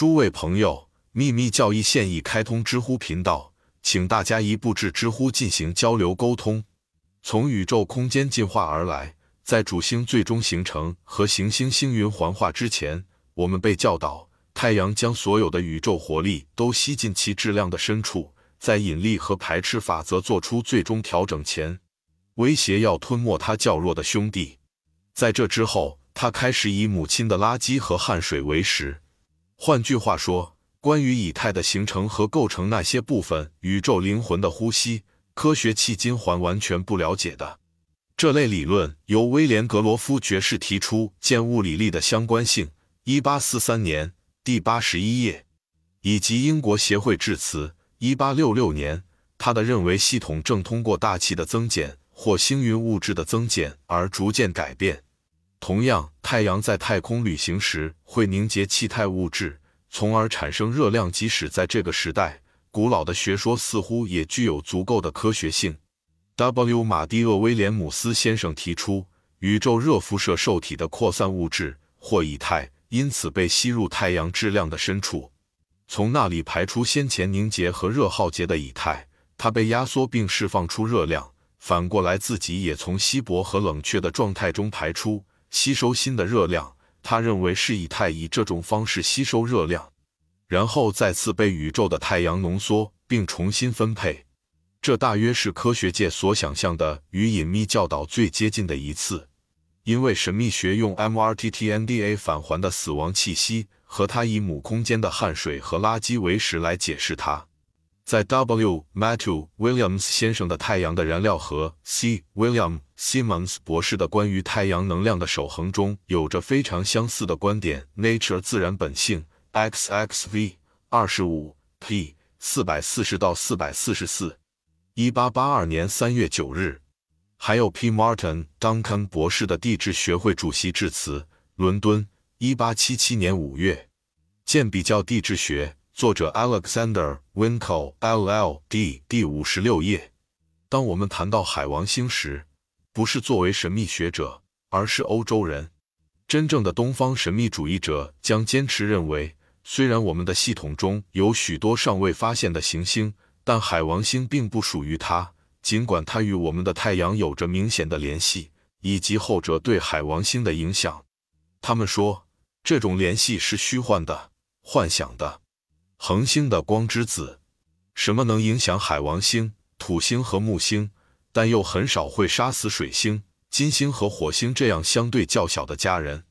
诸位朋友，秘密教义现已开通知乎频道，请大家一步至知乎进行交流沟通。从宇宙空间进化而来，在主星最终形成和行星星云环化之前，我们被教导，太阳将所有的宇宙活力都吸进其质量的深处，在引力和排斥法则做出最终调整前，威胁要吞没它较弱的兄弟。在这之后，他开始以母亲的垃圾和汗水为食。换句话说，关于以太的形成和构成那些部分宇宙灵魂的呼吸，科学迄今还完全不了解的。这类理论由威廉格罗夫爵士提出，见物理力的相关性，一八四三年，第八十一页，以及英国协会致辞，一八六六年，他的认为系统正通过大气的增减或星云物质的增减而逐渐改变。同样，太阳在太空旅行时会凝结气态物质，从而产生热量。即使在这个时代，古老的学说似乎也具有足够的科学性。W. 马蒂厄·威廉姆斯先生提出，宇宙热辐射受体的扩散物质或以太，因此被吸入太阳质量的深处，从那里排出先前凝结和热耗竭的以太，它被压缩并释放出热量。反过来，自己也从稀薄和冷却的状态中排出。吸收新的热量，他认为是以太以这种方式吸收热量，然后再次被宇宙的太阳浓缩并重新分配。这大约是科学界所想象的与隐秘教导最接近的一次，因为神秘学用 MRTTNDA 返还的死亡气息和它以母空间的汗水和垃圾为食来解释它。在 W. Matthew Williams 先生的太阳的燃料和 C. William Simmons 博士的关于太阳能量的守恒中，有着非常相似的观点。Nature 自然本性 XXV 二十五 p 四百四十到四百四十四，一八八二年三月九日，还有 P. Martin Duncan 博士的地质学会主席致辞，伦敦，一八七七年五月，见比较地质学。作者 Alexander Winkle LL.D. 第五十六页。当我们谈到海王星时，不是作为神秘学者，而是欧洲人。真正的东方神秘主义者将坚持认为，虽然我们的系统中有许多尚未发现的行星，但海王星并不属于它。尽管它与我们的太阳有着明显的联系，以及后者对海王星的影响，他们说这种联系是虚幻的、幻想的。恒星的光之子，什么能影响海王星、土星和木星，但又很少会杀死水星、金星和火星这样相对较小的家人？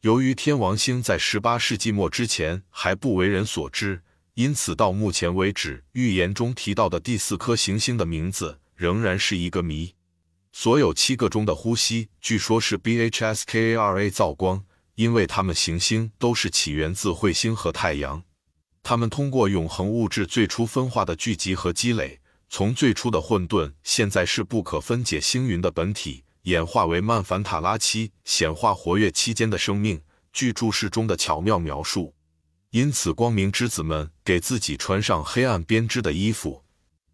由于天王星在十八世纪末之前还不为人所知，因此到目前为止，预言中提到的第四颗行星的名字仍然是一个谜。所有七个中的呼吸，据说是 BHSKARA 造光，因为它们行星都是起源自彗星和太阳。他们通过永恒物质最初分化的聚集和积累，从最初的混沌，现在是不可分解星云的本体，演化为曼凡塔拉期显化活跃期间的生命。据注释中的巧妙描述，因此光明之子们给自己穿上黑暗编织的衣服，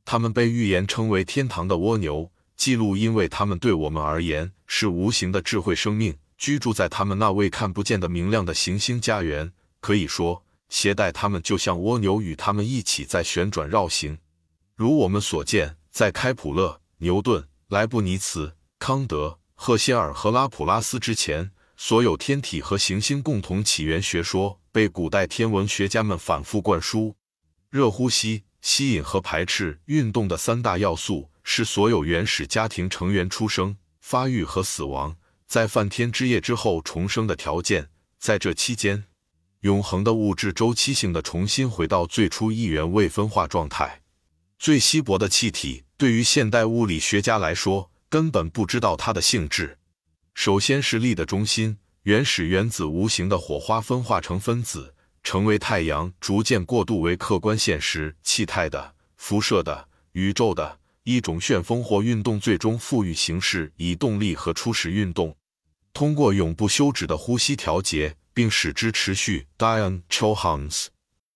他们被预言称为天堂的蜗牛，记录因为他们对我们而言是无形的智慧生命，居住在他们那未看不见的明亮的行星家园。可以说。携带它们，就像蜗牛与它们一起在旋转绕行。如我们所见，在开普勒、牛顿、莱布尼茨、康德、赫歇尔和拉普拉斯之前，所有天体和行星共同起源学说被古代天文学家们反复灌输。热呼吸、吸引和排斥运动的三大要素是所有原始家庭成员出生、发育和死亡，在梵天之夜之后重生的条件。在这期间。永恒的物质周期性的重新回到最初一元未分化状态。最稀薄的气体对于现代物理学家来说根本不知道它的性质。首先是力的中心，原始原子无形的火花分化成分子，成为太阳，逐渐过渡为客观现实气态的、辐射的、宇宙的一种旋风或运动，最终赋予形式以动力和初始运动。通过永不休止的呼吸调节。并使之持续。Diane Chohans